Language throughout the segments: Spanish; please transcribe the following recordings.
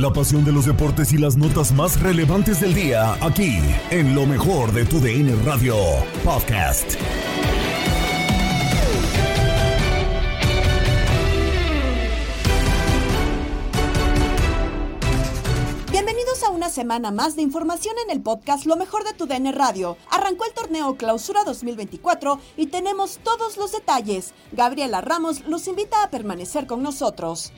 La pasión de los deportes y las notas más relevantes del día, aquí, en lo mejor de tu DN Radio Podcast. Bienvenidos a una semana más de información en el podcast Lo mejor de tu DN Radio. Arrancó el torneo Clausura 2024 y tenemos todos los detalles. Gabriela Ramos los invita a permanecer con nosotros.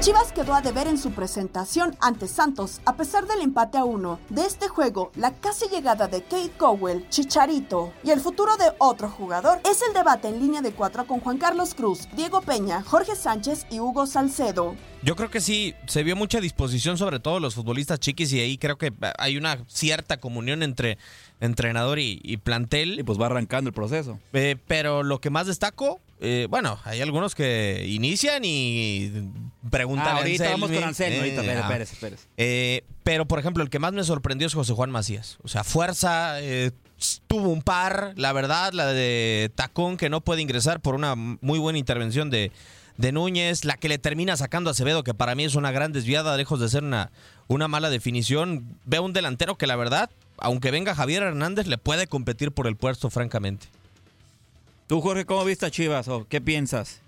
Chivas quedó a deber en su presentación ante Santos a pesar del empate a uno. De este juego, la casi llegada de Kate Cowell, Chicharito y el futuro de otro jugador es el debate en línea de cuatro con Juan Carlos Cruz, Diego Peña, Jorge Sánchez y Hugo Salcedo. Yo creo que sí, se vio mucha disposición sobre todo los futbolistas chiquis y ahí creo que hay una cierta comunión entre entrenador y, y plantel. Y pues va arrancando el proceso. Eh, pero lo que más destaco, eh, bueno, hay algunos que inician y preguntan. Ah, ahorita Anselmi, vamos con Anselmi, eh, ahorita, espérese, ah. espérese, espérese. Eh, pero, por ejemplo, el que más me sorprendió es José Juan Macías. O sea, fuerza, eh, tuvo un par, la verdad, la de Tacón que no puede ingresar por una muy buena intervención de, de Núñez, la que le termina sacando a Acevedo, que para mí es una gran desviada, lejos de ser una, una mala definición. Veo un delantero que la verdad, aunque venga Javier Hernández, le puede competir por el puesto, francamente. Tú, Jorge, ¿cómo viste a Chivas o qué piensas?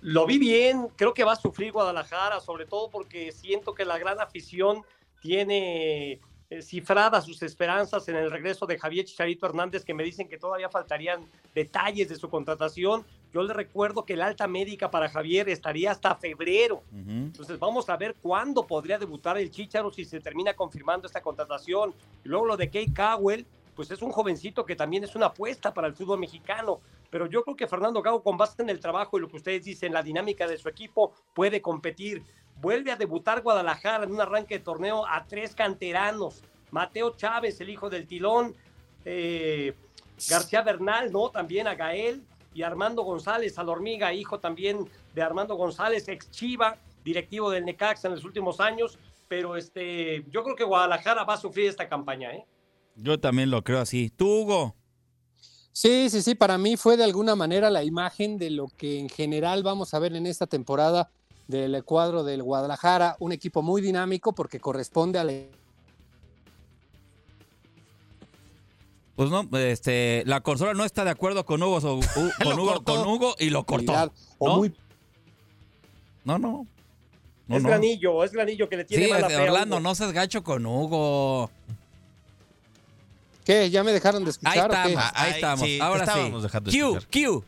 Lo vi bien, creo que va a sufrir Guadalajara, sobre todo porque siento que la gran afición tiene eh, cifradas sus esperanzas en el regreso de Javier Chicharito Hernández, que me dicen que todavía faltarían detalles de su contratación. Yo le recuerdo que la alta médica para Javier estaría hasta febrero. Entonces vamos a ver cuándo podría debutar el Chicharo si se termina confirmando esta contratación. Y luego lo de Kate Cowell, pues es un jovencito que también es una apuesta para el fútbol mexicano. Pero yo creo que Fernando Gago, con base en el trabajo y lo que ustedes dicen, la dinámica de su equipo, puede competir. Vuelve a debutar Guadalajara en un arranque de torneo a tres canteranos. Mateo Chávez, el hijo del Tilón, eh, García Bernal, ¿no? También a Gael y Armando González, al Hormiga, hijo también de Armando González, ex Chiva, directivo del Necaxa en los últimos años. Pero este, yo creo que Guadalajara va a sufrir esta campaña, ¿eh? Yo también lo creo así. ¿Tú, Hugo? Sí, sí, sí, para mí fue de alguna manera la imagen de lo que en general vamos a ver en esta temporada del cuadro del Guadalajara, un equipo muy dinámico porque corresponde a la Pues no, este, la consola no está de acuerdo con Hugo, so- u- con, Hugo con Hugo y lo cortó. o ¿no? muy No, no. No, es no. granillo, es granillo que le tiene Sí, mala fe a Orlando, Hugo. no seas gacho con Hugo. ¿Qué? ¿Ya me dejaron de Ahí escuchar? o qué? estamos, ahí Ay, estamos. sí, Ahora sí. estábamos dejando de Q, escuchar. Q.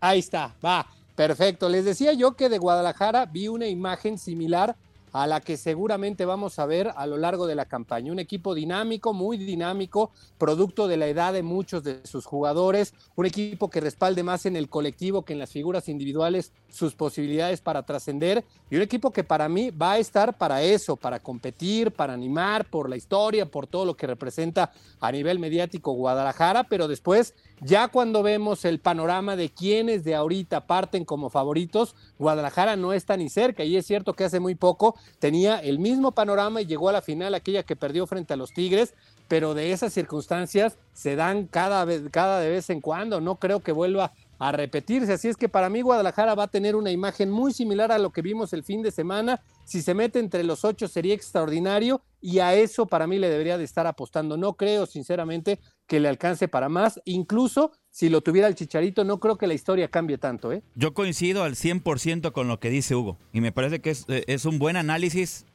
Ahí está, va, perfecto. Les decía yo que de Guadalajara vi una imagen similar a la que seguramente vamos a ver a lo largo de la campaña. Un equipo dinámico, muy dinámico, producto de la edad de muchos de sus jugadores, un equipo que respalde más en el colectivo que en las figuras individuales sus posibilidades para trascender y un equipo que para mí va a estar para eso, para competir, para animar por la historia, por todo lo que representa a nivel mediático Guadalajara, pero después ya cuando vemos el panorama de quienes de ahorita parten como favoritos, Guadalajara no está ni cerca. Y es cierto que hace muy poco tenía el mismo panorama y llegó a la final aquella que perdió frente a los Tigres, pero de esas circunstancias se dan cada vez, cada de vez en cuando. No creo que vuelva a repetirse. Así es que para mí Guadalajara va a tener una imagen muy similar a lo que vimos el fin de semana. Si se mete entre los ocho sería extraordinario y a eso para mí le debería de estar apostando. No creo sinceramente que le alcance para más. Incluso si lo tuviera el Chicharito, no creo que la historia cambie tanto. ¿eh? Yo coincido al 100% con lo que dice Hugo y me parece que es, eh, es un buen análisis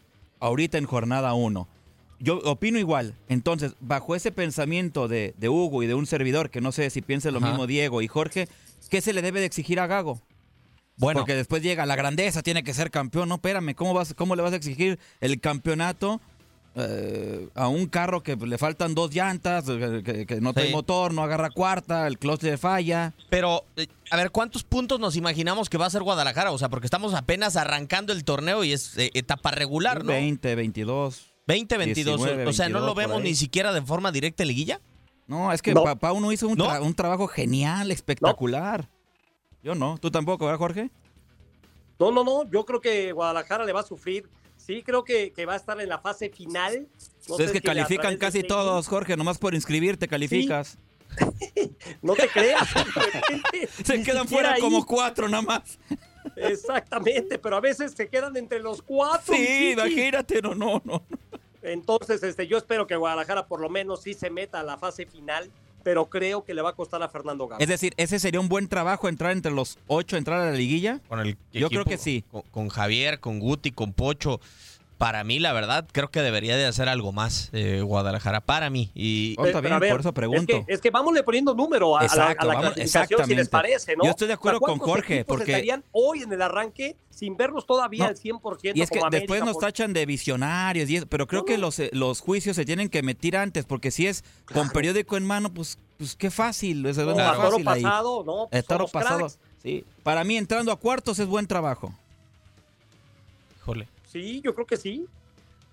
ahorita en jornada 1. Yo opino igual. Entonces, bajo ese pensamiento de, de, Hugo y de un servidor, que no sé si piense lo Ajá. mismo Diego y Jorge, ¿qué se le debe de exigir a Gago? Bueno. Porque después llega la grandeza, tiene que ser campeón. No, espérame, ¿cómo, vas, cómo le vas a exigir el campeonato eh, a un carro que le faltan dos llantas, que, que no trae sí. motor, no agarra cuarta, el clutch le falla? Pero, eh, a ver, ¿cuántos puntos nos imaginamos que va a ser Guadalajara? O sea, porque estamos apenas arrancando el torneo y es eh, etapa regular, ¿no? 20, 22. 20, 22. 19, o sea, ¿no lo vemos ni siquiera de forma directa en liguilla? No, es que no. papá uno hizo un, tra ¿No? un, trabajo genial, espectacular. No. Yo no, tú tampoco, ¿verdad, Jorge? No, no, no, yo creo que Guadalajara le va a sufrir. Sí, creo que, que va a estar en la fase final. No es que si califican casi este todos, Jorge, nomás por inscribirte calificas. Sí. no te creas. se quedan fuera ahí. como cuatro nada más. Exactamente, pero a veces se quedan entre los cuatro. Sí, imagínate, no, no, no. Entonces, este, yo espero que Guadalajara por lo menos sí se meta a la fase final, pero creo que le va a costar a Fernando Gago. Es decir, ese sería un buen trabajo entrar entre los ocho, entrar a la liguilla. Con el yo equipo, creo que sí. Con, con, Javier, con Guti, con Pocho. Para mí, la verdad, creo que debería de hacer algo más eh, Guadalajara. Para mí. Y oh, bien, ver, por eso pregunto. Es que, es que vámosle poniendo número a, Exacto, a la, a la vamos, clasificación, si les parece, ¿no? Yo estoy de acuerdo con Jorge. porque estarían hoy en el arranque sin verlos todavía no, al 100%. Y es que como después América, nos por... tachan de visionarios, y eso, pero creo no, que los, los juicios se tienen que emitir antes, porque si es claro. con periódico en mano, pues, pues qué fácil. Es no, claro. fácil pasado, ahí. no. Pues toro pasado. Sí. Para mí, entrando a cuartos es buen trabajo. Híjole. Sí, yo creo que sí.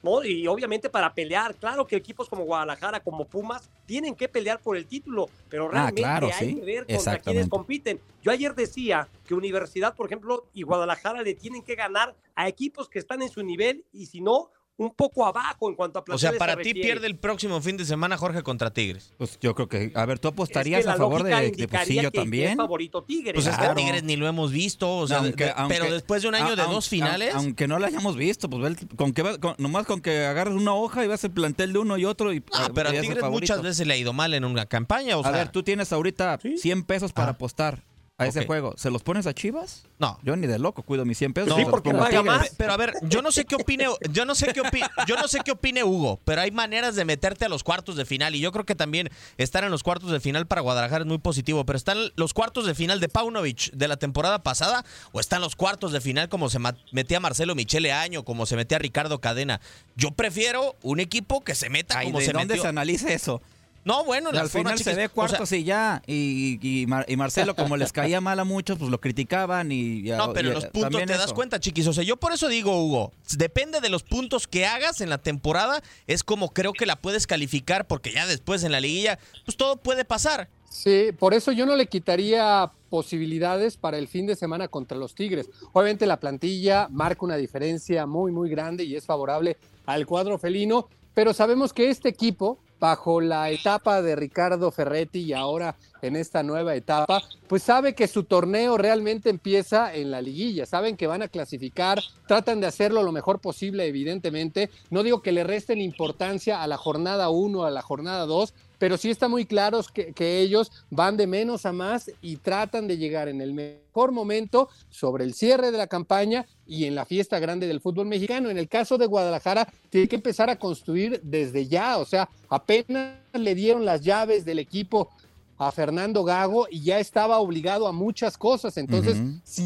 ¿no? Y obviamente para pelear, claro que equipos como Guadalajara, como Pumas, tienen que pelear por el título, pero realmente ah, claro, hay sí. que ver contra quienes compiten. Yo ayer decía que Universidad, por ejemplo, y Guadalajara le tienen que ganar a equipos que están en su nivel y si no, un poco abajo en cuanto a O sea, para ti pierde el próximo fin de semana Jorge contra Tigres. Pues yo creo que, a ver, ¿tú apostarías es que a favor de, de Posillo que, también? Que es favorito Tigres. Pues claro. es que Tigres ni lo hemos visto, o sea, aunque, de, aunque, pero después de un año de dos finales. Aunque no lo hayamos visto, pues con que con, nomás con que agarres una hoja y vas el plantel de uno y otro. Y, ah, pero a Tigres muchas veces le ha ido mal en una campaña. O a sea, ver, tú tienes ahorita ¿sí? 100 pesos para ah. apostar a ese okay. juego. ¿Se los pones a Chivas? No. Yo ni de loco cuido mis 100 pesos. No, porque paga más. Pero a ver, yo no sé qué opine, yo no sé qué opine, yo no sé qué opine Hugo, pero hay maneras de meterte a los cuartos de final y yo creo que también estar en los cuartos de final para Guadalajara es muy positivo, pero están los cuartos de final de Paunovic de la temporada pasada o están los cuartos de final como se metía Marcelo Michele Año, como se metía Ricardo Cadena. Yo prefiero un equipo que se meta Ay, como ¿de se dónde metió. se analiza eso? No, bueno, al final se ve cuartos o sea, y ya. Y, y, y, Marcelo, como les caía mal a muchos, pues lo criticaban y. ya, no, pero y, los puntos te das cuenta, chiquis. O sea, yo por eso digo, Hugo, depende de los puntos que hagas en la temporada, es como creo que la puedes calificar, porque ya después en la liguilla, pues todo puede pasar. Sí, por eso yo no le quitaría posibilidades para el fin de semana contra los Tigres. Obviamente la plantilla marca una diferencia muy, muy grande y es favorable al cuadro felino, pero sabemos que este equipo bajo la etapa de Ricardo Ferretti y ahora en esta nueva etapa, pues sabe que su torneo realmente empieza en la liguilla, saben que van a clasificar, tratan de hacerlo lo mejor posible, evidentemente. No digo que le resten importancia a la jornada 1, a la jornada 2, pero sí está muy claro que, que, ellos van de menos a más y tratan de llegar en el mejor momento sobre el cierre de la campaña y en la fiesta grande del fútbol mexicano. En el caso de Guadalajara, tiene que empezar a construir desde ya, o sea, apenas le dieron las llaves del equipo a Fernando Gago y ya estaba obligado a muchas cosas. Entonces, uh -huh. si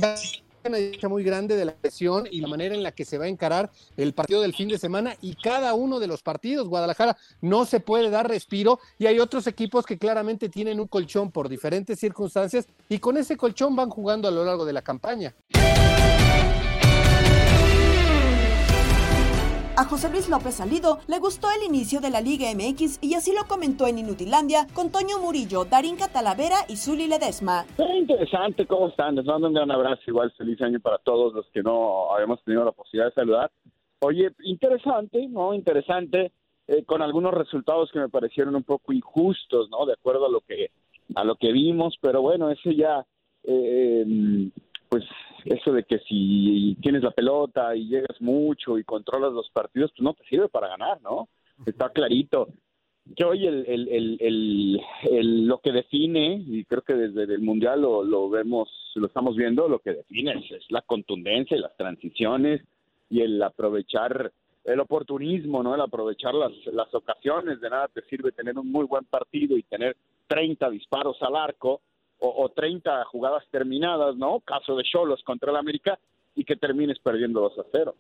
una dicha muy grande de la presión y la manera en la que se va a encarar el partido del fin de semana y cada uno de los partidos. Guadalajara no se puede dar respiro y hay otros equipos que claramente tienen un colchón por diferentes circunstancias y con ese colchón van jugando a lo largo de la campaña. A José Luis López Salido le gustó el inicio de la Liga MX y así lo comentó en Inutilandia con Toño Murillo, Darín Catalavera y Zuli Ledesma. Interesante, ¿cómo están? Les mando un gran abrazo, igual feliz año para todos los que no habíamos tenido la posibilidad de saludar. Oye, interesante, ¿no? Interesante, eh, con algunos resultados que me parecieron un poco injustos, ¿no? De acuerdo a lo que, a lo que vimos, pero bueno, eso ya, eh, pues eso de que si tienes la pelota y llegas mucho y controlas los partidos, pues no te sirve para ganar, ¿no? Está clarito. Que hoy el, el, el, el, lo que define, y creo que desde el Mundial lo, lo vemos, lo estamos viendo, lo que define es, es la contundencia y las transiciones y el aprovechar el oportunismo, ¿no? El aprovechar las, las ocasiones. De nada te sirve tener un muy buen partido y tener 30 disparos al arco o, o 30 jugadas terminadas, ¿no? Caso de Cholos contra el América y que termines perdiendo 2 a 0.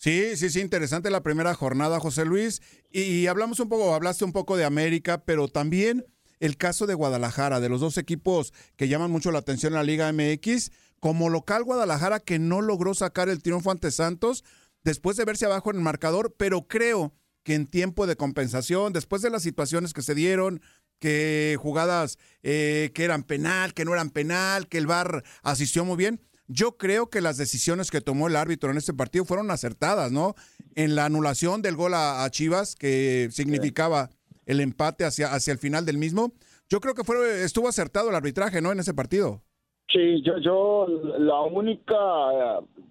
Sí, sí, sí, interesante la primera jornada, José Luis. Y, hablamos un poco, hablaste un poco de América, pero también el caso de Guadalajara, de los dos equipos que llaman mucho la atención en la Liga MX. Como local Guadalajara que no logró sacar el triunfo ante Santos después de verse abajo en el marcador, pero creo que en tiempo de compensación, después de las situaciones que se dieron, que jugadas eh, que eran penal, que no eran penal, que el VAR asistió muy bien. Yo creo que las decisiones que tomó el árbitro en este partido fueron acertadas, ¿no? En la anulación del gol a, a Chivas, que significaba el empate hacia, hacia el final del mismo, yo creo que fue, estuvo acertado el arbitraje, ¿no? En ese partido. Sí, yo, yo la única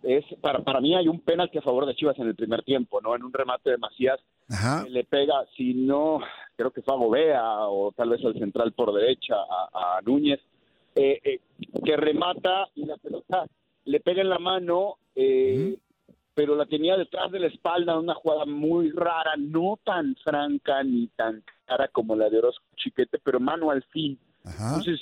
es, para, para mí hay un penal que a favor de Chivas en el primer tiempo, ¿no? En un remate de Macías, Ajá. le pega, si no, creo que fue a Gobea o tal vez al central por derecha, a, a Núñez, eh, eh, que remata y la pelota le pega en la mano, eh, pero la tenía detrás de la espalda, una jugada muy rara, no tan franca ni tan cara como la de Orozco Chiquete, pero mano al fin. Entonces,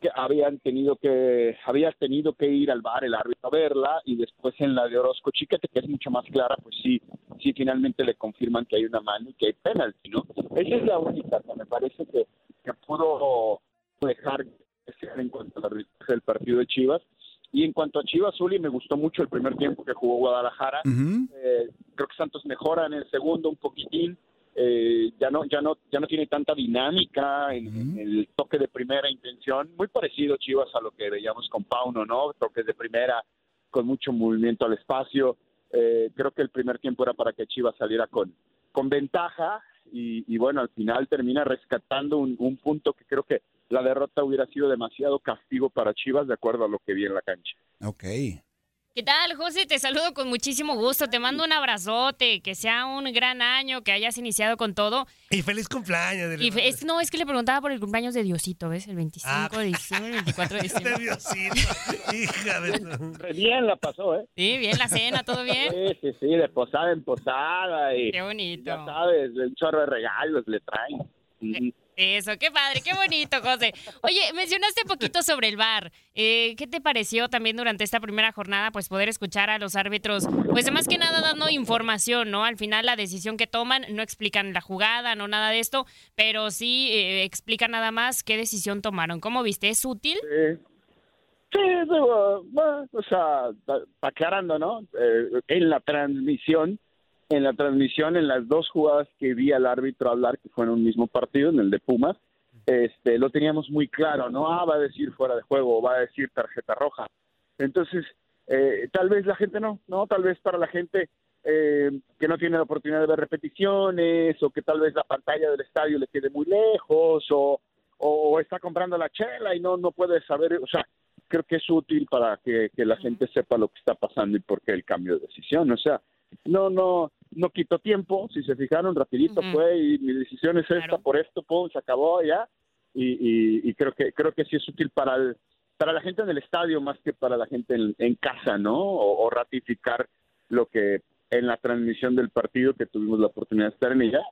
que habían tenido que había tenido que ir al bar el árbitro a verla y después en la de Orozco Chiquete que es mucho más clara pues sí sí finalmente le confirman que hay una mano y que hay penalti no esa es la única que me parece que, que pudo dejar en cuanto al del partido de Chivas. Y en cuanto a Chivas Zuli me gustó mucho el primer tiempo que jugó Guadalajara. Eh, creo que Santos mejora en el segundo un poquitín eh, ya no ya no ya no tiene tanta dinámica en, el toque de primera intención muy parecido Chivas a lo que veíamos con Pauno no toques de primera con mucho movimiento al espacio. Eh, creo que el primer tiempo era para que Chivas saliera con con ventaja y, y bueno al final termina rescatando un, un punto que creo que la derrota hubiera sido demasiado castigo para Chivas de acuerdo a lo que vi en la cancha. Ok. ¿Qué tal, José? Te saludo con muchísimo gusto. Te mando un abrazote, que sea un gran año, que hayas iniciado con todo. Y feliz cumpleaños. Y fe- es, no, es que le preguntaba por el cumpleaños de Diosito, ¿ves? El 25 Ah. de diciembre, el 24 de diciembre. Este Diosito, hija de bien la pasó eh Sí, bien la cena, ¿todo bien? Sí, sí, sí, de posada en posada y Qué bonito. ya sabes, un chorro de regalos le traen. Ujú. Eso, qué padre, qué bonito, José. Oye, mencionaste poquito sobre el bar. Eh, ¿Qué te pareció también durante esta primera jornada, pues poder escuchar a los árbitros, pues más que nada dando información, ¿no? Al final la decisión que toman, no explican la jugada, no nada de esto, pero sí eh, explican nada más qué decisión tomaron. ¿Cómo viste? ¿Es útil? Sí, sí bueno, o sea, aclarando, ¿no? Eh, en la transmisión, en la transmisión, en las dos jugadas que vi al árbitro hablar, que fue en un mismo partido, en el de Pumas, este, lo teníamos muy claro, ¿no? Ah, va a decir fuera de juego, o va a decir tarjeta roja. Entonces, eh, tal vez la gente no, ¿no? Tal vez para la gente eh, que no tiene la oportunidad de ver repeticiones, o que tal vez la pantalla del estadio le quede muy lejos, o, o está comprando la chela y no, no puede saber, o sea, creo que es útil para que, que la gente sepa lo que está pasando y por qué el cambio de decisión. O sea, no, no, no quitó tiempo, si se fijaron, rapidito fue y mi decisión es esta, por esto, pum, se acabó ya. Y, y, y creo que creo que sí es útil para el, para la gente en el estadio más que para la gente en, en casa, ¿no? O, o ratificar lo que en la transmisión del partido que tuvimos la oportunidad de estar en ella,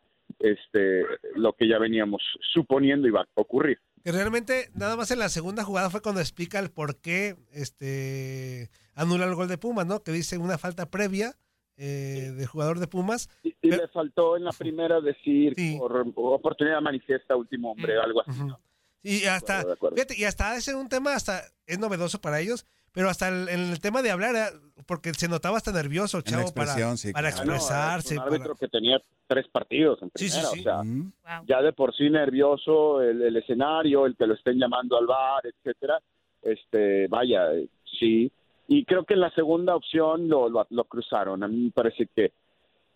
este, lo que ya veníamos suponiendo iba a ocurrir. Que realmente nada más en la segunda jugada fue cuando explica el por qué este, anula el gol de Pumas, ¿no? Que dice una falta previa eh, del jugador de Pumas. Y, y le faltó en la primera decir por oportunidad manifiesta, último hombre, algo así. ¿no? Y hasta, de acuerdo. fíjate, y hasta ese un tema hasta es novedoso para ellos, pero hasta el, en el tema de hablar, era- porque se notaba hasta nervioso chavo para, sí, para claro. expresarse. Un para- árbitro que tenía tres partidos en Sí, sí, primera, sí. o sea, ya de por sí nervioso el, el escenario, el que lo estén llamando al bar, etcétera. Este, vaya, eh, sí. Y creo que en la segunda opción lo, lo, lo cruzaron. A mí me parece que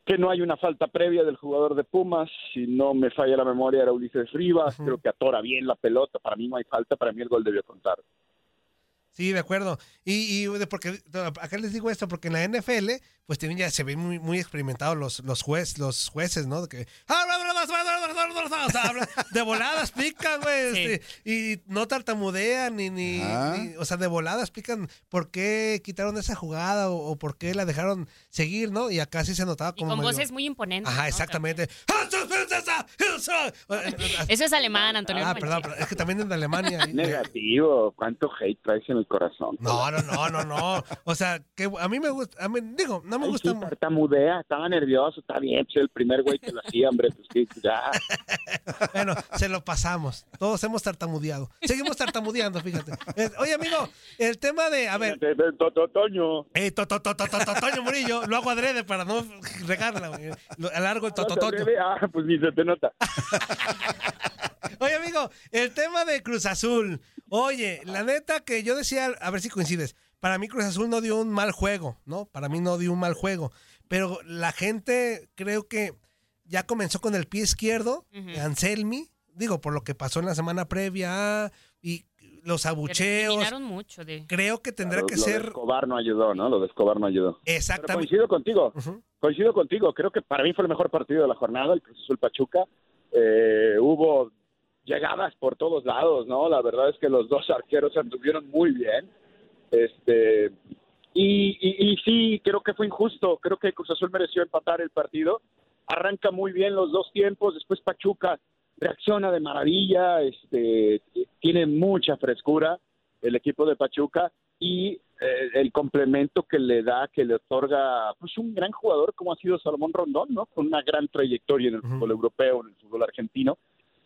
que no hay una falta previa del jugador de Pumas, si no me falla la memoria era Ulises Rivas, creo que atora bien la pelota, para mí no hay falta, para mí el gol debió contar. Sí, de acuerdo. Y, porque acá les digo esto, porque en la NFL, pues también ya se ven muy, muy experimentados los, los, juez, los jueces, ¿no? De que, o sea, hablan- de voladas pican, güey, este, y no tartamudean, ni, ni, Ajá. ni- o sea, de voladas pican por qué quitaron esa jugada o, o por qué la dejaron seguir, ¿no? Y acá sí se notaba Y como con medio- voces muy imponentes. Ajá, ¿no? exactamente. Eso es alemán, Antonio. Ah, no perdón, manches. es que también en Alemania. Negativo, cuánto hate traes en el corazón. No, no, no, no, no. O sea, que a mí me gusta, a mí, digo, no me Ay, gusta. sí, tartamudea, estaba nervioso, está bien, pues el primer güey que lo hacía, hombre, pues sí, ya. Bueno, se lo pasamos. Todos hemos tartamudeado. Seguimos tartamudeando, fíjate. Oye, amigo, el tema de, a ver. Tototoño. Eh, to, to, to, to, to, to, Toño Murillo, lo hago adrede para no regarla, güey. Alargo el tototoño. Ah, pues ni se te nota. Oye, amigo, el tema de Cruz Azul. Oye, la neta que yo decía, a ver si coincides. Para mí Cruz Azul no dio un mal juego, ¿no? Para mí no dio un mal juego. Pero la gente creo que ya comenzó con el pie izquierdo, Ujú. Anselmi, digo, por lo que pasó en la semana previa y los abucheos. Mucho de... Creo que tendrá Lo- que lo de ser Escobar no ayudó, ¿no? Lo de Escobar no ayudó. Pero exactamente. coincido contigo, coincido contigo. Creo que para mí fue el mejor partido de la jornada, el Cruz Azul Pachuca. Eh, hubo llegadas por todos lados, ¿no? La verdad es que los dos arqueros anduvieron muy bien. Este y, y, y sí, creo que fue injusto. Creo que Cruz Azul mereció empatar el partido. Arranca muy bien los dos tiempos. Después Pachuca reacciona de maravilla. Este tiene mucha frescura el equipo de Pachuca y eh, el complemento que le da, que le otorga pues un gran jugador como ha sido Salomón Rondón, ¿no? Con una gran trayectoria en el fútbol europeo, en el fútbol argentino,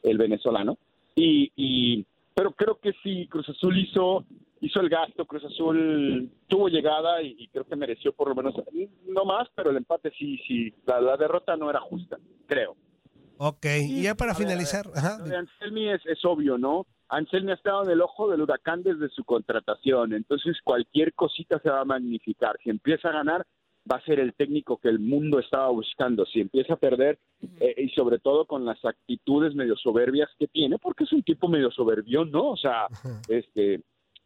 el venezolano. Y, y pero creo que sí, Cruz Azul hizo hizo el gasto, Cruz Azul tuvo llegada y, y creo que mereció por lo menos no más, pero el empate sí, sí, la, la derrota no era justa, creo. Ok, y ya para A ver, a ver, finalizar, ajá, de Anselmi es, es obvio, ¿no? Anselmi ha estado en el ojo del huracán desde su contratación, entonces cualquier cosita se va a magnificar. Si empieza a ganar, va a ser el técnico que el mundo estaba buscando. Si empieza a perder, eh, y sobre todo con las actitudes medio soberbias que tiene, porque es un tipo medio soberbio, ¿no? O sea, este,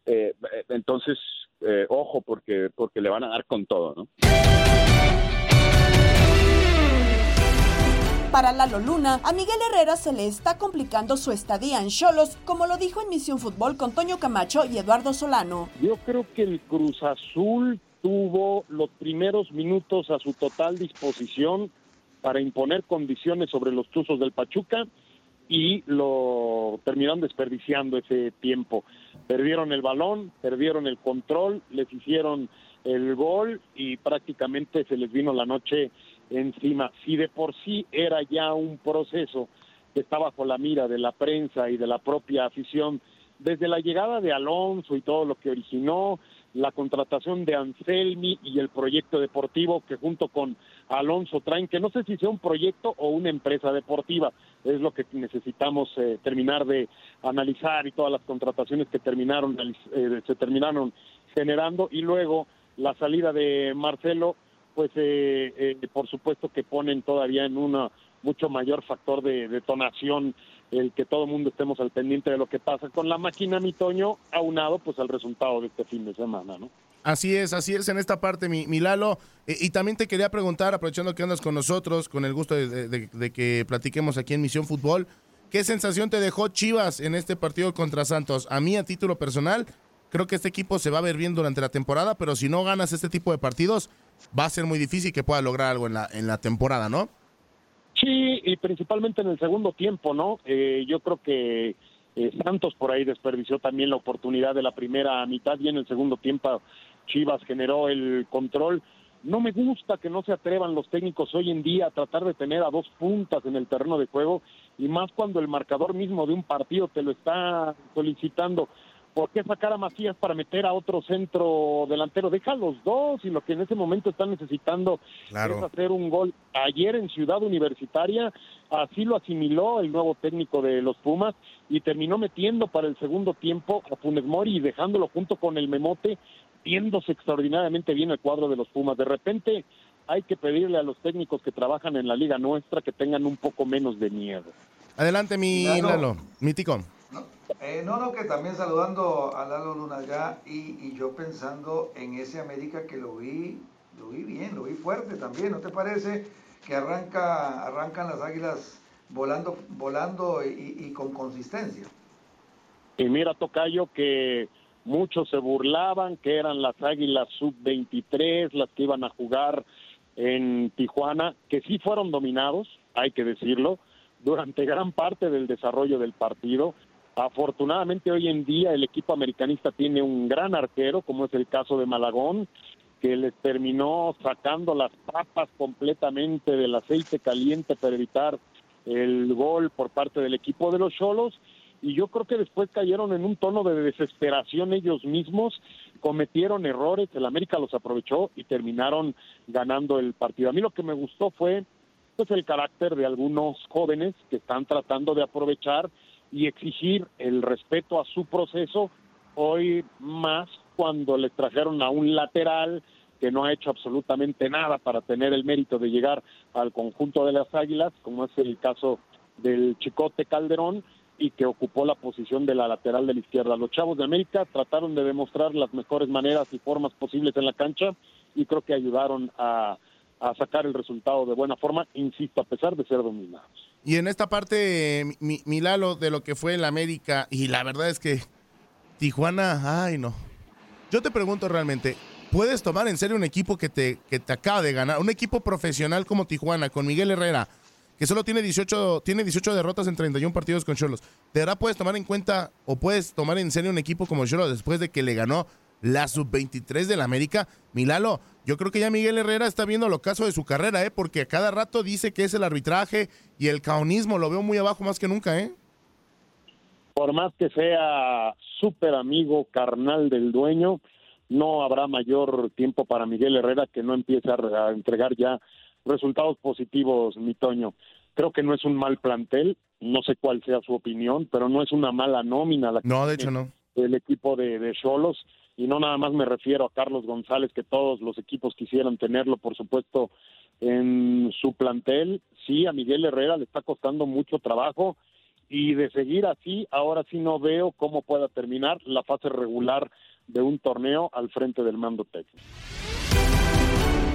eh, entonces, eh, ojo, porque, porque le van a dar con todo, ¿no? Para Lalo Luna, a Miguel Herrera se le está complicando su estadía en Cholos, como lo dijo en Misión Fútbol con Toño Camacho y Eduardo Solano. Yo creo que el Cruz Azul tuvo los primeros minutos a su total disposición para imponer condiciones sobre los Tuzos del Pachuca y lo terminaron desperdiciando ese tiempo. Perdieron el balón, perdieron el control, les hicieron el gol y prácticamente se les vino la noche encima. Si de por sí era ya un proceso que está bajo la mira de la prensa y de la propia afición, desde la llegada de Alonso y todo lo que originó, la contratación de Anselmi y el proyecto deportivo que junto con Alonso traen, que no sé si sea un proyecto o una empresa deportiva, es lo que necesitamos eh, terminar de analizar y todas las contrataciones que terminaron eh, se terminaron generando y luego la salida de Marcelo, pues eh, eh, por supuesto que ponen todavía en una mucho mayor factor de detonación el que todo el mundo estemos al pendiente de lo que pasa con la máquina, mi Toño, aunado pues al resultado de este fin de semana, ¿no? Así es, así es en esta parte, mi, Lalo. Eh, y también te quería preguntar, aprovechando que andas con nosotros, con el gusto de, de- de que platiquemos aquí en Misión Fútbol, ¿qué sensación te dejó Chivas en este partido contra Santos? A mí, a título personal, creo que este equipo se va a ver bien durante la temporada, pero si no ganas este tipo de partidos, va a ser muy difícil que pueda lograr algo en la, en la temporada, ¿no? Sí, y principalmente en el segundo tiempo, ¿no? Eh, yo creo que Eh, Santos por ahí desperdició también la oportunidad de la primera mitad y en el segundo tiempo Chivas generó el control. No me gusta que no se atrevan los técnicos hoy en día a tratar de tener a dos puntas en el terreno de juego y más cuando el marcador mismo de un partido te lo está solicitando. ¿Por qué sacar a Macías para meter a otro centro delantero? Deja los dos y lo que en ese momento están necesitando Claro. es hacer un gol. Ayer en Ciudad Universitaria así lo asimiló el nuevo técnico de los Pumas y terminó metiendo para el segundo tiempo a Funes Mori y dejándolo junto con el Memote, viéndose extraordinariamente bien el cuadro de los Pumas. De repente hay que pedirle a los técnicos que trabajan en la liga nuestra que tengan un poco menos de miedo. Adelante, mi Lalo. Lalo, mi tico. Eh, no, no, que también saludando a Lalo Luna allá y, y yo pensando en ese América que lo vi, lo vi bien, lo vi fuerte también, ¿no te parece? Que arranca, arrancan las águilas volando, volando y, y con consistencia. Y mira, Tocayo, que muchos se burlaban que eran las Águilas sub-23 las que iban a jugar en Tijuana, que sí fueron dominados, hay que decirlo, durante gran parte del desarrollo del partido. Afortunadamente hoy en día el equipo americanista tiene un gran arquero, como es el caso de Malagón, que les terminó sacando las papas completamente del aceite caliente para evitar el gol por parte del equipo de los Cholos y yo creo que después cayeron en un tono de desesperación ellos mismos, cometieron errores, el América los aprovechó y terminaron ganando el partido. A mí lo que me gustó fue pues el carácter de algunos jóvenes que están tratando de aprovechar y exigir el respeto a su proceso, hoy más cuando les trajeron a un lateral que no ha hecho absolutamente nada para tener el mérito de llegar al conjunto de las Águilas, como es el caso del Chicote Calderón, y que ocupó la posición de la lateral de la izquierda. Los chavos de América trataron de demostrar las mejores maneras y formas posibles en la cancha y creo que ayudaron a, a sacar el resultado de buena forma, insisto, a pesar de ser dominados. Y en esta parte, mi, mi de lo que fue el América, y la verdad es que Tijuana, ay no. Yo te pregunto realmente, ¿puedes tomar en serio un equipo que te, que te acaba de ganar? Un equipo profesional como Tijuana, con Miguel Herrera, que solo tiene 18, tiene 18 derrotas en 31 partidos con Cholos. ¿De verdad puedes tomar en cuenta o puedes tomar en serio un equipo como Cholos después de que le ganó la sub-23 del América? Milalo, yo creo que ya Miguel Herrera está viendo el ocaso de su carrera, ¿eh? porque a cada rato dice que es el arbitraje y el caonismo, lo veo muy abajo más que nunca, ¿eh? Por más que sea súper amigo carnal del dueño, no habrá mayor tiempo para Miguel Herrera que no empiece a entregar ya resultados positivos, mi Toño. Creo que no es un mal plantel, no sé cuál sea su opinión, pero no es una mala nómina la que No, de tiene hecho no. el equipo de de Cholos y no nada más me refiero a Carlos González que todos los equipos quisieran tenerlo por supuesto en su plantel sí a Miguel Herrera le está costando mucho trabajo y de seguir así ahora sí no veo cómo pueda terminar la fase regular de un torneo al frente del mando técnico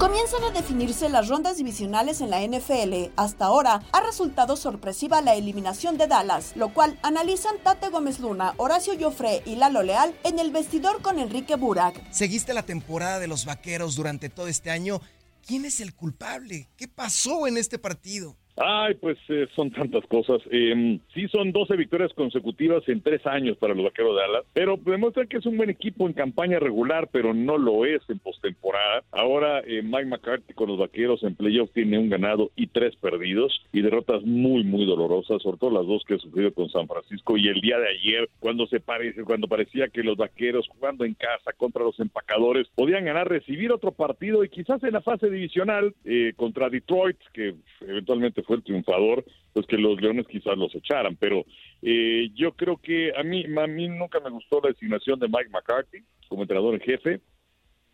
Comienzan a definirse las rondas divisionales en la NFL. Hasta ahora ha resultado sorpresiva la eliminación de Dallas, lo cual analizan Tate Gómez Luna, Horacio Joffre y Lalo Leal en el vestidor con Enrique Burak. Seguiste la temporada de los vaqueros durante todo este año. ¿Quién es el culpable? ¿Qué pasó en este partido? Ay, pues eh, son tantas cosas. Eh, sí, son 12 victorias consecutivas en tres años para los vaqueros de Dallas, pero demuestra que es un buen equipo en campaña regular, pero no lo es en postemporada. Ahora, eh, Mike McCarthy con los vaqueros en playoff tiene un ganado y tres perdidos y derrotas muy, muy dolorosas, sobre todo las dos que ha sufrido con San Francisco. Y el día de ayer, cuando se parece, cuando parecía que los vaqueros jugando en casa contra los empacadores podían ganar, recibir otro partido y quizás en la fase divisional eh, contra Detroit, que eventualmente fue el triunfador, pues que los Leones quizás los echaran. Pero eh, yo creo que a mí, a mí nunca me gustó la designación de Mike McCarthy como entrenador en jefe.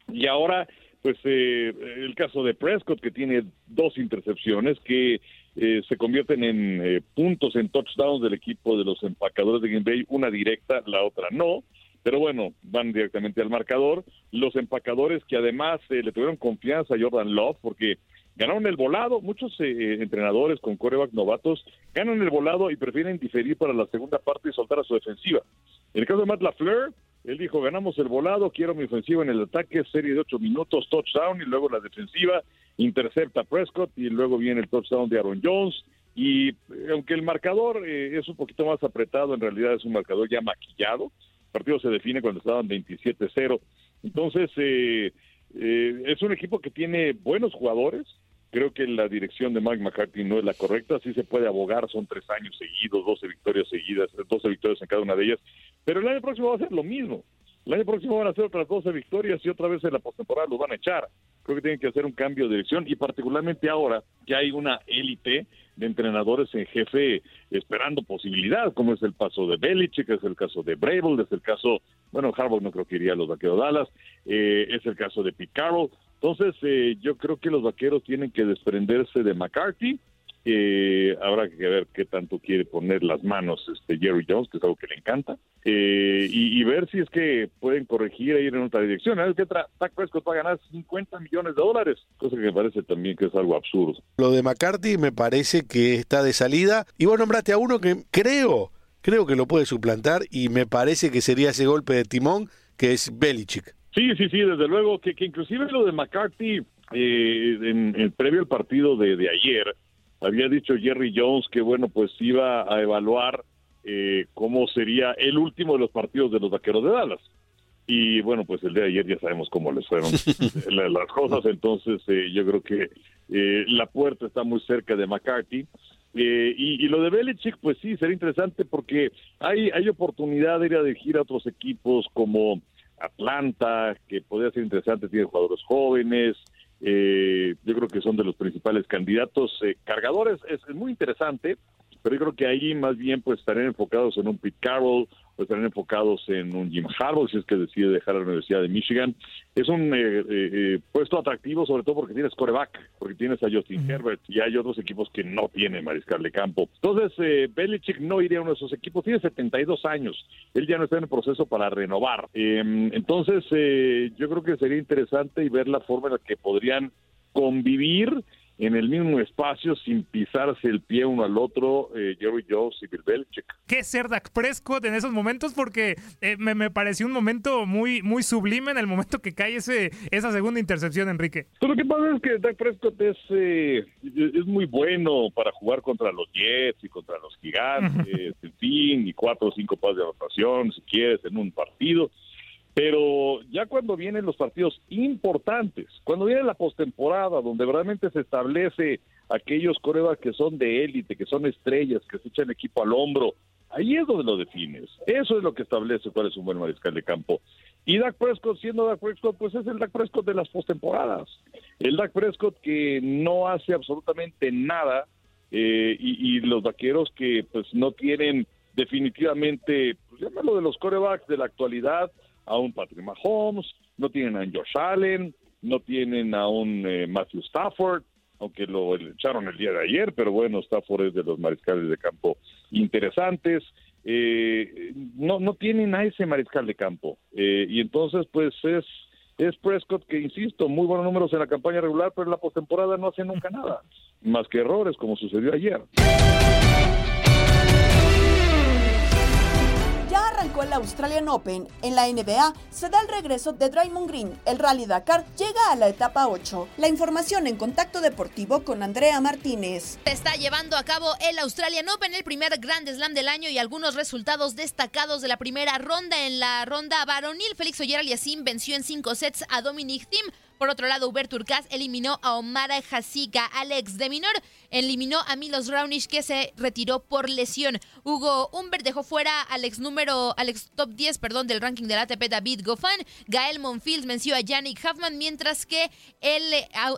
Y ahora, pues eh, el caso de Prescott, que tiene dos intercepciones que eh, se convierten en eh, puntos, en touchdowns del equipo de los empacadores de Green Bay, una directa, la otra no. Pero bueno, van directamente al marcador. Los empacadores que además eh, le tuvieron confianza a Jordan Love porque ganaron el volado. Muchos eh, entrenadores con coreback novatos ganan el volado y prefieren diferir para la segunda parte y soltar a su defensiva. En el caso de Matt LaFleur, él dijo, ganamos el volado, quiero mi ofensiva en el ataque, serie de ocho minutos, touchdown y luego la defensiva, intercepta Prescott y luego viene el touchdown de Aaron Jones. Y eh, aunque el marcador eh, es un poquito más apretado, en realidad es un marcador ya maquillado. El partido se define cuando estaban 27-0. Entonces, eh, eh, es un equipo que tiene buenos jugadores. Creo que la dirección de Mike McCarthy no es la correcta. Sí se puede abogar, son tres años seguidos, 12 victorias seguidas, 12 victorias en cada una de ellas. Pero el año próximo va a ser lo mismo. El año próximo van a ser otras 12 victorias y otra vez en la postemporada los van a echar. Creo que tienen que hacer un cambio de dirección y particularmente ahora que hay una élite de entrenadores en jefe esperando posibilidad, como es el caso de Belichick, es el caso de Brable, es el caso, bueno, Harbaugh no creo que iría a los vaqueros Dallas, eh, es el caso de Pete Carroll. Entonces, eh, yo creo que los vaqueros tienen que desprenderse de McCarthy. Eh, habrá que ver qué tanto quiere poner las manos este Jerry Jones, que es algo que le encanta, eh, y, ver si es que pueden corregir e ir en otra dirección. ¿Sabes qué? Tra- Dak Prescott va a ganar 50 millones de dólares, cosa que me parece también que es algo absurdo. Lo de McCarthy me parece que está de salida. Y vos nombraste a uno que creo, creo que lo puede suplantar y me parece que sería ese golpe de timón que es Belichick. Sí, sí, sí, desde luego que, que inclusive lo de McCarthy eh, en, en previo al partido de, de ayer había dicho Jerry Jones que bueno pues iba a evaluar eh, cómo sería el último de los partidos de los Vaqueros de Dallas. Y bueno pues el de ayer ya sabemos cómo les fueron la- las cosas. Entonces eh, yo creo que eh, la puerta está muy cerca de McCarthy. Eh, y, y lo de Belichick, pues sí, sería interesante porque hay, hay oportunidad de ir a dirigir a otros equipos como Atlanta, que podría ser interesante, tiene jugadores jóvenes, eh, yo creo que son de los principales candidatos. Eh, cargadores es, muy interesante, pero yo creo que ahí más bien pues estarían enfocados en un Pete Carroll o estarían enfocados en un Jim Harbaugh si es que decide dejar la Universidad de Michigan. Es un eh, eh, eh, puesto atractivo sobre todo porque tienes coreback, porque tienes a Justin Herbert y hay otros equipos que no tienen mariscal de campo. Entonces, eh, Belichick no iría a uno de esos equipos, tiene 72 años, él ya no está en el proceso para renovar. Eh, entonces, eh, yo creo que sería interesante y ver la forma en la que podrían convivir en el mismo espacio sin pisarse el pie uno al otro, eh, Jerry Jones y Bill Belichick. ¿Qué ser Dak Prescott en esos momentos? Porque eh, me, me pareció un momento muy, muy sublime en el momento que cae ese, esa segunda intercepción, Enrique. Pero lo que pasa es que Dak Prescott es, eh, es muy bueno para jugar contra los Jets y contra los Gigantes, en fin, y cuatro o cinco pases de anotación, si quieres, en un partido. Pero ya cuando vienen los partidos importantes, cuando viene la postemporada, donde realmente se establece aquellos corebas que son de élite, que son estrellas, que se echan equipo al hombro, ahí es donde lo defines. Eso es lo que establece cuál es un buen mariscal de campo. Y Dak Prescott, siendo Dak Prescott, pues es el Dak Prescott de las postemporadas. El Dak Prescott que no hace absolutamente nada eh, y, los vaqueros que pues no tienen definitivamente, pues llámalo de los corebacks de la actualidad, a un Patrick Mahomes, no tienen a Josh Allen, no tienen a un eh, Matthew Stafford, aunque lo echaron el día de ayer, pero bueno, Stafford es de los mariscales de campo interesantes. Eh, no, no tienen a ese mariscal de campo. Eh, y entonces, pues es, es Prescott que, insisto, muy buenos números en la campaña regular, pero en la postemporada no hace nunca nada, más que errores, como sucedió ayer. Arrancó arrancó el Australian Open, en la NBA se da el regreso de Draymond Green. El Rally Dakar llega a la etapa 8. La información en Contacto Deportivo con Andrea Martínez. Se está llevando a cabo el Australian Open, el primer Grand Slam del año y algunos resultados destacados de la primera ronda. En la ronda varonil, Félix Oyer Aliassime venció en cinco sets a Dominic Thiem. Por otro lado, Hubert Urcaz eliminó a Omar Jasica. Alex de Minor eliminó a Milos Raonic que se retiró por lesión. Hugo Humbert dejó fuera al ex número, al ex top 10, perdón, del ranking del ATP David Goffin. Gael Monfils venció a Yannick Huffman, mientras que el,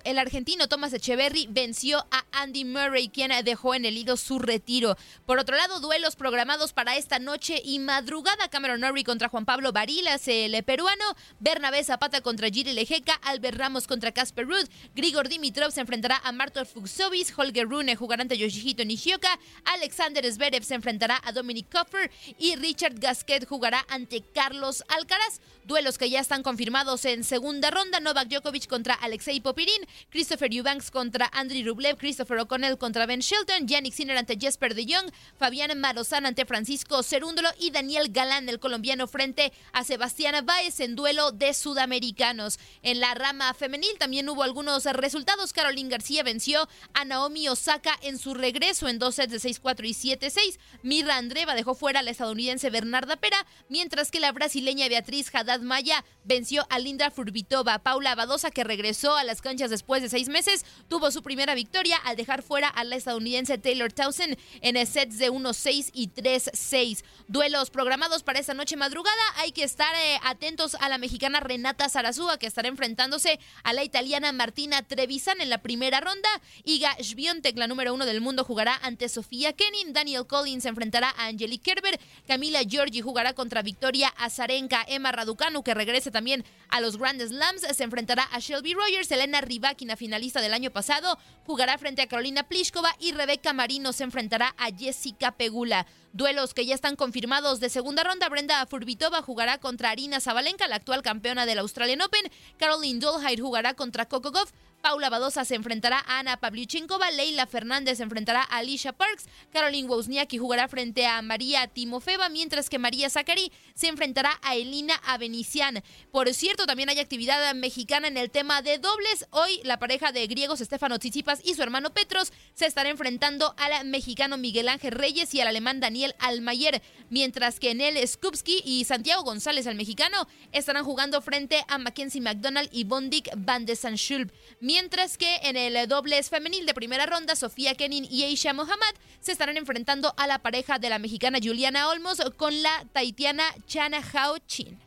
el argentino Thomas Echeverry venció a Andy Murray, quien dejó en el ido su retiro. Por otro lado, duelos programados para esta noche y madrugada. Cameron Norrie contra Juan Pablo Barilas, el peruano. Bernabé Zapata contra Giri Lejeca. Albert Ramos contra Casper Ruud. Grigor Dimitrov se enfrentará a Martor Fuxovis. Holger Rune jugará ante Yoshihito Nishioka. Alexander Zverev se enfrentará a Dominic Koffer. Y Richard Gasquet jugará ante Carlos Alcaraz. Duelos que ya están confirmados en segunda ronda. Novak Djokovic contra Alexei Popirin. Christopher Eubanks contra Andriy Rublev. Christopher O'Connell contra Ben Shelton. Yannick Sinner ante Jesper de Jong. Fabián Marozán ante Francisco Cerúndolo. Y Daniel Galán, el colombiano, frente a Sebastián Báez en duelo de sudamericanos. En la rama femenil también hubo algunos resultados. Caroline García venció a Naomi Osaka en su regreso en dos sets de 6-4 y 7-6. Mirra Andreva dejó fuera a la estadounidense Bernarda Pera, mientras que la brasileña Beatriz Haddad Maya venció a Linda Furbitova. Paula Badosa, que regresó a las canchas después de seis meses, tuvo su primera victoria al dejar fuera a la estadounidense Taylor Townsend en sets de 1-6 y 3-6. Duelos programados para esta noche madrugada. Hay que estar eh, atentos a la mexicana Renata Zarazúa, que estará enfrentándose a la italiana Martina Trevisan en la primera ronda. Iga Swiatek, la número uno del mundo, jugará ante Sofía Kenin. Daniel Collins se enfrentará a Angelique Kerber. Camila Giorgi jugará contra Victoria Azarenka. Emma Raducanu, que regrese también a los Grand Slams, se enfrentará a Shelby Rogers. Elena Rybakina, finalista del año pasado, jugará frente a Carolina Pliskova. Y Rebeca Marino se enfrentará a Jessica Pegula. Duelos que ya están confirmados de segunda ronda. Brenda Furbitova jugará contra Arina Zabalenka, la actual campeona del Australian Open. Caroline Dolhide jugará contra Coco Goff. Paula Badosa se enfrentará a Ana Pavlyuchenkova, Leila Fernández se enfrentará a Alicia Parks, Caroline Wozniacki jugará frente a María Timofeva, mientras que María Zachary se enfrentará a Elina Avenician. Por cierto, también hay actividad mexicana en el tema de dobles. Hoy la pareja de griegos Estefano Tsitsipas y su hermano Petros se estará enfrentando al mexicano Miguel Ángel Reyes y al alemán Daniel Almayer, mientras que Nel Skupski y Santiago González, el mexicano, estarán jugando frente a Mackenzie McDonald y Bondik van de Sanschulp. Mientras que en el dobles femenil de primera ronda, Sofía Kenin y Aisha Mohammad se estarán enfrentando a la pareja de la mexicana Juliana Olmos con la taitiana Chana Hao Chin.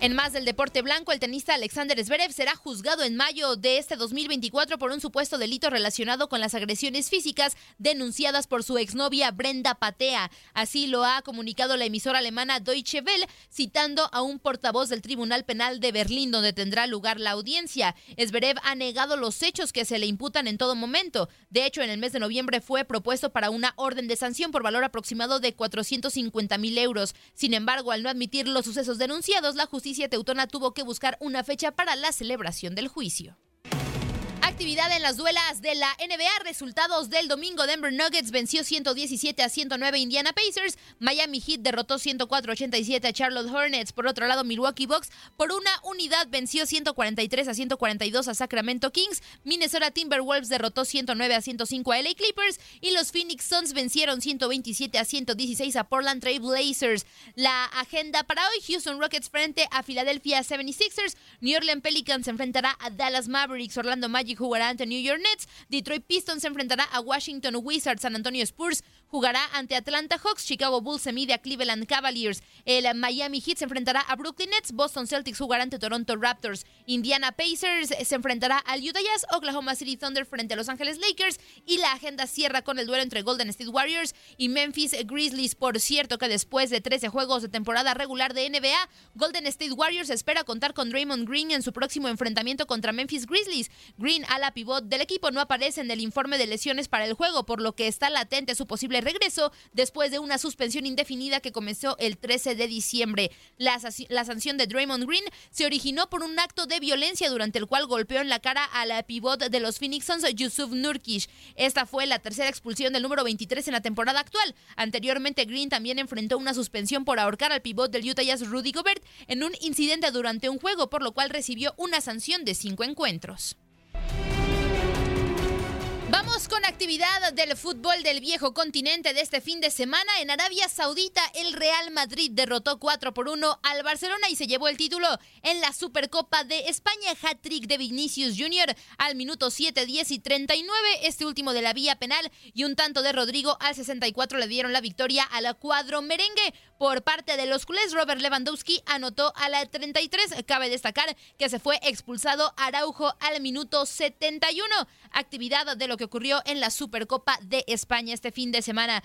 En más del deporte blanco, el tenista Alexander Zverev será juzgado en mayo de este 2024 por un supuesto delito relacionado con las agresiones físicas denunciadas por su exnovia Brenda Patea. Así lo ha comunicado la emisora alemana Deutsche Welle, citando a un portavoz del Tribunal Penal de Berlín donde tendrá lugar la audiencia. Zverev ha negado los hechos que se le imputan en todo momento. De hecho, en el mes de noviembre fue propuesto para una orden de sanción por valor aproximado de 450 mil euros. Sin embargo, al no admitir los sucesos denunciados, la justicia teutona tuvo que buscar una fecha para la celebración del juicio. Actividad en las duelas de la NBA. Resultados del domingo. Denver Nuggets venció 117 a 109 Indiana Pacers. Miami Heat derrotó 104-87 a Charlotte Hornets. Por otro lado, Milwaukee Bucks por una unidad venció 143 a 142 a Sacramento Kings. Minnesota Timberwolves derrotó 109 a 105 a LA Clippers. Y los Phoenix Suns vencieron 127 a 116 a Portland Trail Blazers. La agenda para hoy: Houston Rockets frente a Philadelphia 76ers. New Orleans Pelicans enfrentará a Dallas Mavericks. Orlando Magic jugará ante New York Nets, Detroit Pistons se enfrentará a Washington Wizards, San Antonio Spurs jugará ante Atlanta Hawks, Chicago Bulls se mide a Cleveland Cavaliers, el Miami Heat se enfrentará a Brooklyn Nets, Boston Celtics jugará ante Toronto Raptors, Indiana Pacers se enfrentará al Utah Jazz, Oklahoma City Thunder frente a Los Ángeles Lakers y la agenda cierra con el duelo entre Golden State Warriors y Memphis Grizzlies. Por cierto que después de 13 juegos de temporada regular de NBA, Golden State Warriors espera contar con Draymond Green en su próximo enfrentamiento contra Memphis Grizzlies. Green, a la pivot del equipo, no aparece en el informe de lesiones para el juego, por lo que está latente su posible posible regreso después de una suspensión indefinida que comenzó el 13 de diciembre. La, la sanción de Draymond Green se originó por un acto de violencia durante el cual golpeó en la cara a la pivot de los Phoenix Suns, Yusuf Nurkic. Esta fue la tercera expulsión del número 23 en la temporada actual. Anteriormente, Green también enfrentó una suspensión por ahorcar al pivot del Utah Jazz, Rudy Gobert, en un incidente durante un juego, por lo cual recibió una sanción de cinco encuentros. Con actividad del fútbol del viejo continente de este fin de semana. En Arabia Saudita, el Real Madrid derrotó 4 por 1 al Barcelona y se llevó el título en la Supercopa de España. Hat-trick de Vinicius Jr. al minuto 7, 10 y 39. Este último de la vía penal y un tanto de Rodrigo al 64 le dieron la victoria a la cuadro merengue. Por parte de los culés, Robert Lewandowski anotó a la 33. Cabe destacar que se fue expulsado Araujo al minuto 71. Actividad de lo que ocurrió en la Supercopa de España este fin de semana.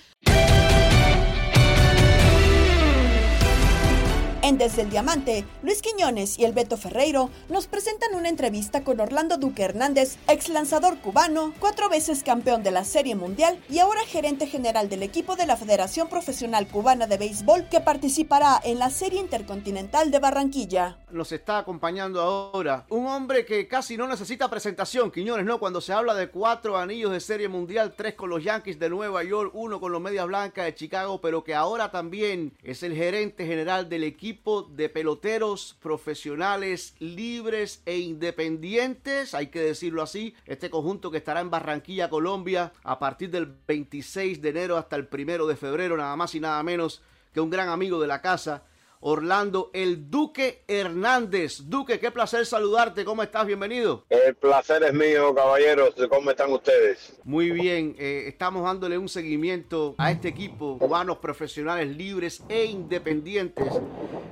En Desde el Diamante, Luis Quiñones y el Beto Ferreiro nos presentan una entrevista con Orlando Duque Hernández, ex lanzador cubano, cuatro veces campeón de la Serie Mundial y ahora gerente general del equipo de la Federación Profesional Cubana de Béisbol que participará en la Serie Intercontinental de Barranquilla. Nos está acompañando ahora un hombre que casi no necesita presentación, Quiñones, ¿no? Cuando se habla de cuatro anillos de Serie Mundial, tres con los Yankees de Nueva York, uno con los Medias Blancas de Chicago, pero que ahora también es el gerente general del equipo de peloteros profesionales libres e independientes, hay que decirlo así, este conjunto que estará en Barranquilla, Colombia, a partir del 26 de enero hasta el primero de febrero, nada más y nada menos que un gran amigo de la casa, Orlando, el Duque Hernández. Duque, qué placer saludarte. ¿Cómo estás? Bienvenido. El placer es mío, caballeros. ¿Cómo están ustedes? Muy bien. Eh, estamos dándole un seguimiento a este equipo, cubanos profesionales libres e independientes.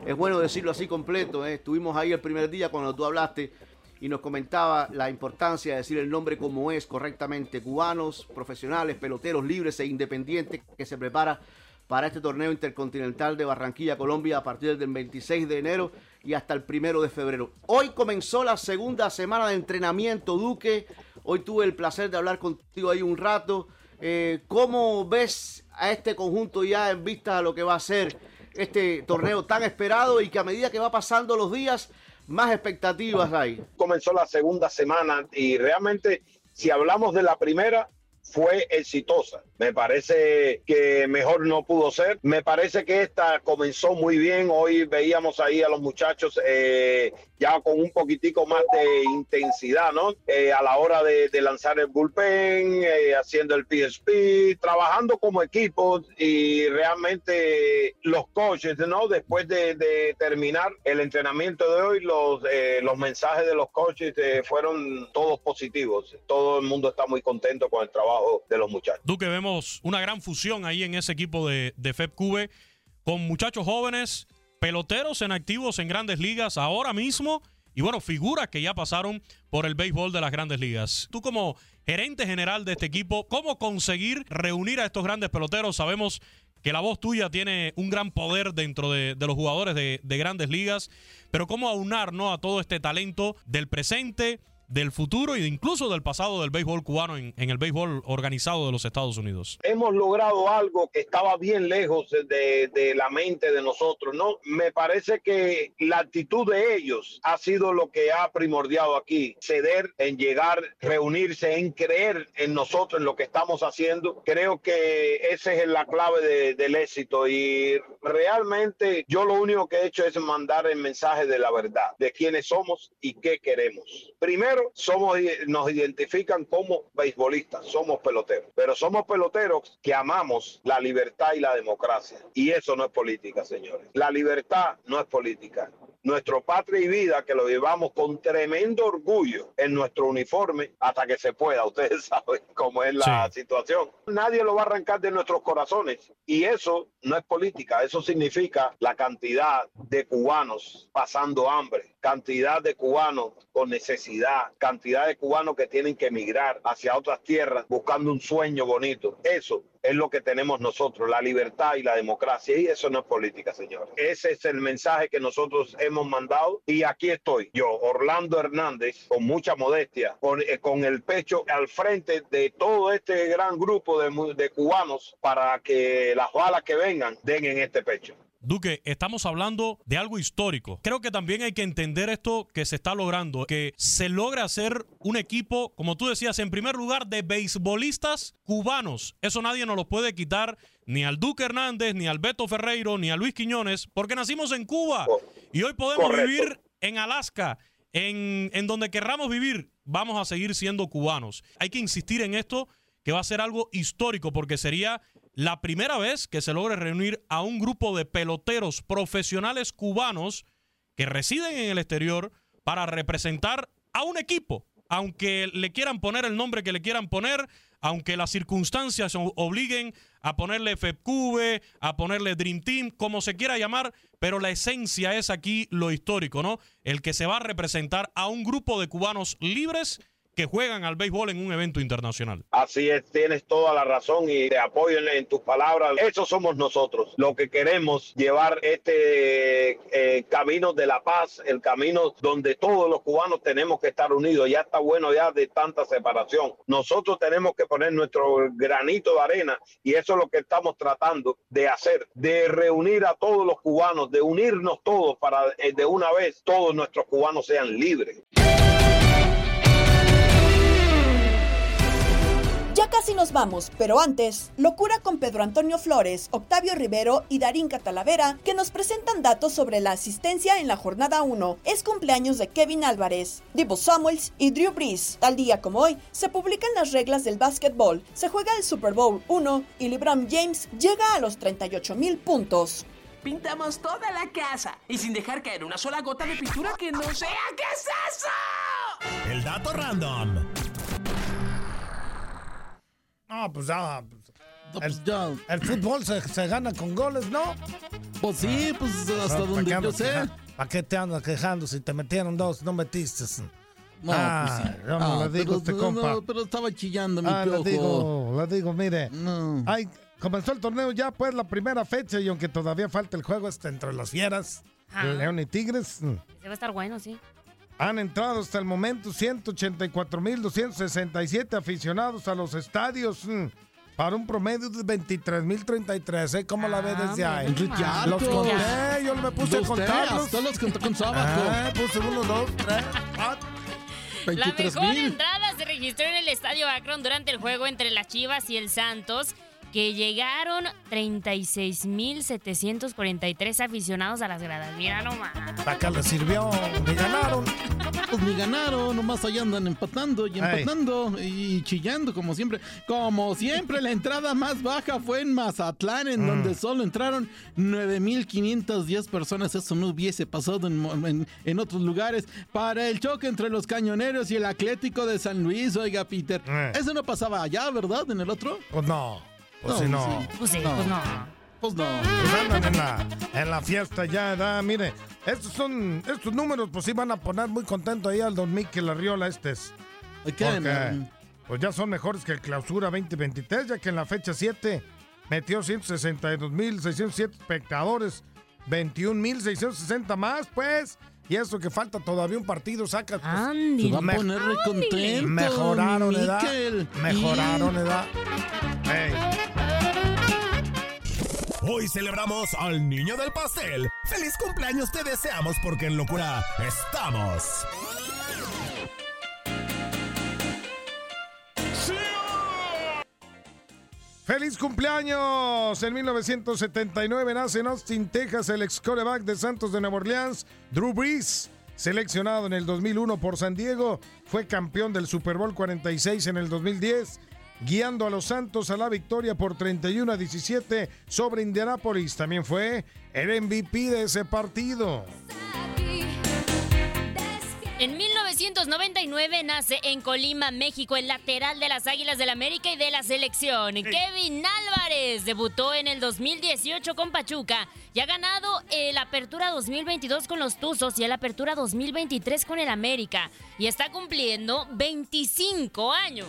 Es bueno decirlo así completo. ¿eh? Estuvimos ahí el primer día cuando tú hablaste y nos comentaba la importancia de decir el nombre como es correctamente. Cubanos, profesionales, peloteros libres e independientes que se prepara para este torneo intercontinental de Barranquilla, Colombia, a partir del 26 de enero y hasta el primero de febrero. Hoy comenzó la segunda semana de entrenamiento, Duque. Hoy tuve el placer de hablar contigo ahí un rato. Eh, ¿Cómo ves a este conjunto ya en vista de lo que va a ser este torneo tan esperado y que a medida que va pasando los días, más expectativas hay? Comenzó la segunda semana y realmente, si hablamos de la primera, fue exitosa. Me parece que mejor no pudo ser. Me parece que esta comenzó muy bien. Hoy veíamos ahí a los muchachos eh, ya con un poquitico más de intensidad, ¿no? Eh, a la hora de, lanzar el bullpen, eh, haciendo el PSP, trabajando como equipo y realmente los coaches, ¿no? Después de, terminar el entrenamiento de hoy, los, los mensajes de los coaches fueron todos positivos. Todo el mundo está muy contento con el trabajo de los muchachos. Duque, vemos una gran fusión ahí en ese equipo de, de FEPCube con muchachos jóvenes, peloteros en activos en grandes ligas ahora mismo y bueno, figuras que ya pasaron por el béisbol de las grandes ligas. Tú como gerente general de este equipo, ¿cómo conseguir reunir a estos grandes peloteros? Sabemos que la voz tuya tiene un gran poder dentro de, los jugadores de, de, grandes ligas, pero cómo aunar ¿no? a todo este talento del presente del futuro e incluso del pasado del béisbol cubano en, el béisbol organizado de los Estados Unidos. Hemos logrado algo que estaba bien lejos de, la mente de nosotros, ¿no? Me parece que la actitud de ellos ha sido lo que ha primordiado aquí, ceder en llegar, reunirse, en creer en nosotros, en lo que estamos haciendo. Creo que esa es la clave del éxito y realmente yo lo único que he hecho es mandar el mensaje de la verdad, de quiénes somos y qué queremos. Primero, somos, nos identifican como beisbolistas, somos peloteros, pero somos peloteros que amamos la libertad y la democracia. Y eso no es política, señores. La libertad no es política nuestro patria y vida, que lo llevamos con tremendo orgullo en nuestro uniforme hasta que se pueda. Ustedes saben cómo es la situación. Nadie lo va a arrancar de nuestros corazones. Y eso no es política, eso significa la cantidad de cubanos pasando hambre, cantidad de cubanos con necesidad, cantidad de cubanos que tienen que emigrar hacia otras tierras buscando un sueño bonito. Eso es lo que tenemos nosotros, la libertad y la democracia. Y eso no es política, señor. Ese es el mensaje que nosotros hemos mandado y aquí estoy yo, Orlando Hernández, con mucha modestia, con, eh, con el pecho al frente de todo este gran grupo de, de cubanos para que las balas que vengan den en este pecho. Duque, estamos hablando de algo histórico. Creo que también hay que entender esto que se está logrando, que se logra hacer un equipo, como tú decías, en primer lugar, de beisbolistas cubanos. Eso nadie nos lo puede quitar, ni al Duque Hernández, ni al Beto Ferreiro, ni a Luis Quiñones, porque nacimos en Cuba y hoy podemos Correcto. vivir en Alaska, en, en donde querramos vivir, vamos a seguir siendo cubanos. Hay que insistir en esto, que va a ser algo histórico, porque sería la primera vez que se logre reunir a un grupo de peloteros profesionales cubanos que residen en el exterior para representar a un equipo, aunque le quieran poner el nombre que le quieran poner, aunque las circunstancias obliguen a ponerle FEPCUBE, a ponerle Dream Team, como se quiera llamar, pero la esencia es aquí lo histórico, ¿no? El que se va a representar a un grupo de cubanos libres que juegan al béisbol en un evento internacional. Así es, tienes toda la razón y te apoyo en, en tus palabras. Eso somos nosotros, lo que queremos llevar este eh, camino de la paz, el camino donde todos los cubanos tenemos que estar unidos. Ya está bueno ya de tanta separación. Nosotros tenemos que poner nuestro granito de arena y eso es lo que estamos tratando de hacer, de reunir a todos los cubanos, de unirnos todos para eh, de una vez todos nuestros cubanos sean libres. Ya casi nos vamos, pero antes, locura con Pedro Antonio Flores, Octavio Rivero y Darín Catalavera, que nos presentan datos sobre la asistencia en la jornada 1. Es cumpleaños de Kevin Álvarez, Divo Samuels y Drew Brees. Tal día como hoy, se publican las reglas del básquetbol, se juega el Super Bowl 1 y LeBron James llega a los 38 mil puntos. Pintamos toda la casa y sin dejar caer una sola gota de pintura que no sea. ¿Qué es eso? El dato random. No, pues ya. pues El, el fútbol se, se gana con goles, ¿no? Pues sí, pues hasta donde yo sé. ¿Para qué te andas quejando si te metieron dos no metiste? No, ah, pues sí. yo no Ah, le digo pero, este no, compa. no, pero estaba chillando mi Ah, le piojo. digo, le digo, mire. Ay, comenzó el torneo ya, pues, la primera fecha, y aunque todavía falta el juego este entre las fieras. León y Tigres, Se va a estar bueno, sí. Han entrado hasta el momento 184.267 aficionados a los estadios. mm, Para un promedio de 23.033, ¿eh? ¿Cómo la ves desde ahí? Enrique, ya Los conté, yo me puse a contarlos. hasta los contó con sábado. Ah, puse uno, dos, tres, cuatro. La 23 mejor entrada se registró en el Estadio Akron durante el juego entre las Chivas y el Santos, que llegaron 36.743 aficionados a las gradas. Mira nomás. ¿Para qué le sirvió? Me ganaron. Pues ni ganaron, nomás allá andan empatando y empatando y chillando como siempre. Como siempre, la entrada más baja fue en Mazatlán, en Mm. donde solo entraron 9.510 personas. Eso no hubiese pasado en- en otros lugares. Para el choque entre los cañoneros y el Atlético de San Luis, oiga, Peter. Eh. Eso no pasaba allá, ¿verdad? En el otro. Pues no. Pues sí, no. Pues sí, No. pues no. Pues no. Pues andan en la, en la fiesta ya, da, mire, estos son, estos números pues sí van a poner muy contento ahí al don Mikel Arriola estes. ¿Qué? Porque, pues ya son mejores que el clausura 2023, ya que en la fecha 7 metió 162.607 espectadores, 21.660 más, pues. Y eso que falta todavía un partido, saca. Pues, Se va a me- poner recontento. Mejoraron, mi ¿edad? Mejoraron, Y- ¿edad? Hoy celebramos al niño del pastel. ¡Feliz cumpleaños te deseamos porque en locura estamos! ¡Feliz cumpleaños! En 1979 nace en Austin, Texas, el ex coreback de Santos de Nueva Orleans, Drew Brees. Seleccionado en el 2001 por San Diego, fue campeón del Super Bowl 46 en el 2010, guiando a los Santos a la victoria por 31 a 17 sobre Indianapolis. También fue el MVP de ese partido. En 1999 nace en Colima, México, el lateral de las Águilas del América y de la selección. Kevin Álvarez debutó en el 2018 con Pachuca y ha ganado el Apertura 2022 con los Tuzos y el Apertura 2023 con el América. Y está cumpliendo 25 años.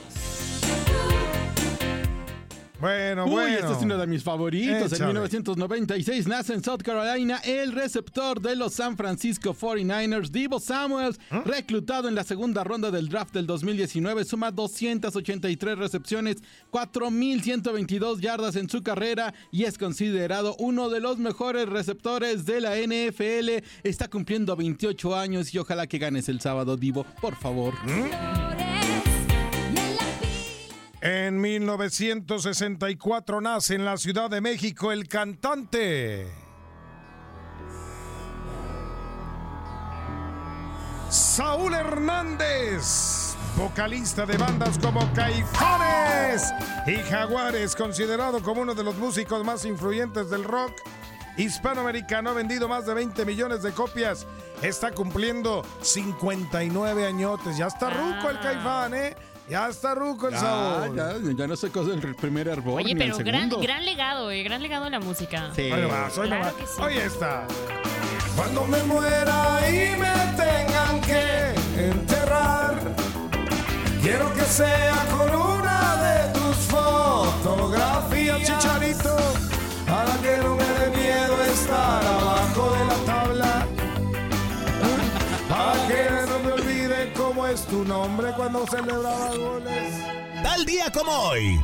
Bueno, Uy, bueno. este es uno de mis favoritos. Échale. En 1996 nace en South Carolina el receptor de los San Francisco 49ers, Divo Samuels, ¿Ah? reclutado en la segunda ronda del draft del 2019, suma 283 recepciones, 4.122 yardas en su carrera y es considerado uno de los mejores receptores de la NFL. Está cumpliendo 28 años y ojalá que ganes el sábado, Divo, por favor. En 1964 nace en la Ciudad de México el cantante. Saúl Hernández, vocalista de bandas como Caifanes y Jaguares, considerado como uno de los músicos más influyentes del rock hispanoamericano, ha vendido más de 20 millones de copias. Está cumpliendo 59 añotes. Ya está ruco el Caifán, ¿eh? Ya está ruco el Ya, Saúl. ya, ya no sé cosa del primer hervor Oye, ni el pero gran, segundo. gran legado, eh, gran legado de la música. Sí. Nomás, ahí Claro nomás. que sí. Ahí está. Cuando me muera y me tengan que enterrar, quiero que sea con una abajo de la tabla. Para que no me olvide cómo es tu nombre cuando celebraba goles. Tal día como hoy.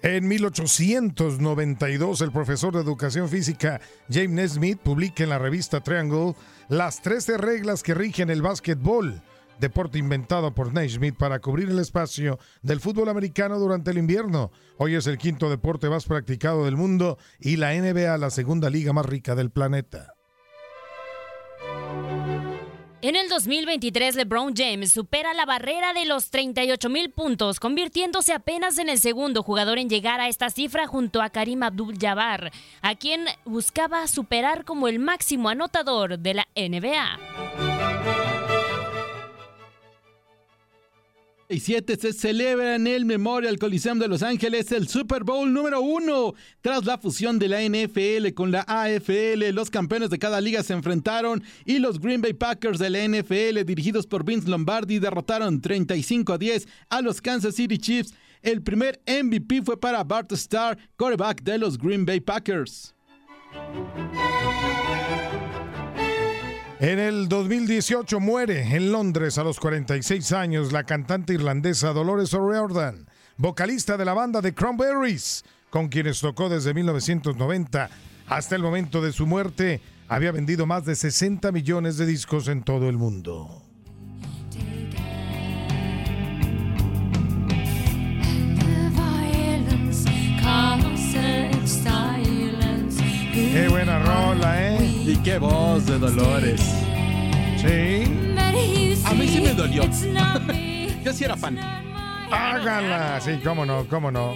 En 1892, el profesor de educación física James Nesmith publica en la revista Triangle las 13 reglas que rigen el básquetbol, deporte inventado por Naismith para cubrir el espacio del fútbol americano durante el invierno. Hoy es el quinto deporte más practicado del mundo y la NBA la segunda liga más rica del planeta. En el 2023, LeBron James supera la barrera de los 38 mil puntos, convirtiéndose apenas en el segundo jugador en llegar a esta cifra junto a Karim Abdul-Jabbar, a quien buscaba superar como el máximo anotador de la NBA. Se celebra en el Memorial Coliseum de Los Ángeles el Super Bowl número uno. Tras la fusión de la NFL con la AFL, los campeones de cada liga se enfrentaron y los Green Bay Packers de la NFL, dirigidos por Vince Lombardi, derrotaron 35 a 10 a los Kansas City Chiefs. El primer MVP fue para Bart Starr, quarterback de los Green Bay Packers. En el 2018 muere en Londres a los 46 años la cantante irlandesa Dolores O'Riordan, vocalista de la banda de Cranberries, con quienes tocó desde 1990 hasta el momento de su muerte. Había vendido más de 60 millones de discos en todo el mundo. Qué buena rola, ¿eh? Y qué voz de Dolores. Sí. A mí sí me dolió. Yo sí era fan. Háganla. Sí, cómo no, cómo no.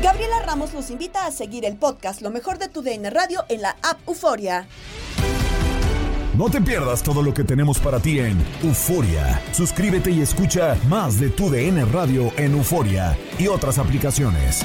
Gabriela Ramos los invita a seguir el podcast Lo mejor de tu DN Radio en la app Euforia. No te pierdas todo lo que tenemos para ti en Euforia. Suscríbete y escucha más de tu DN Radio en Euforia y otras aplicaciones.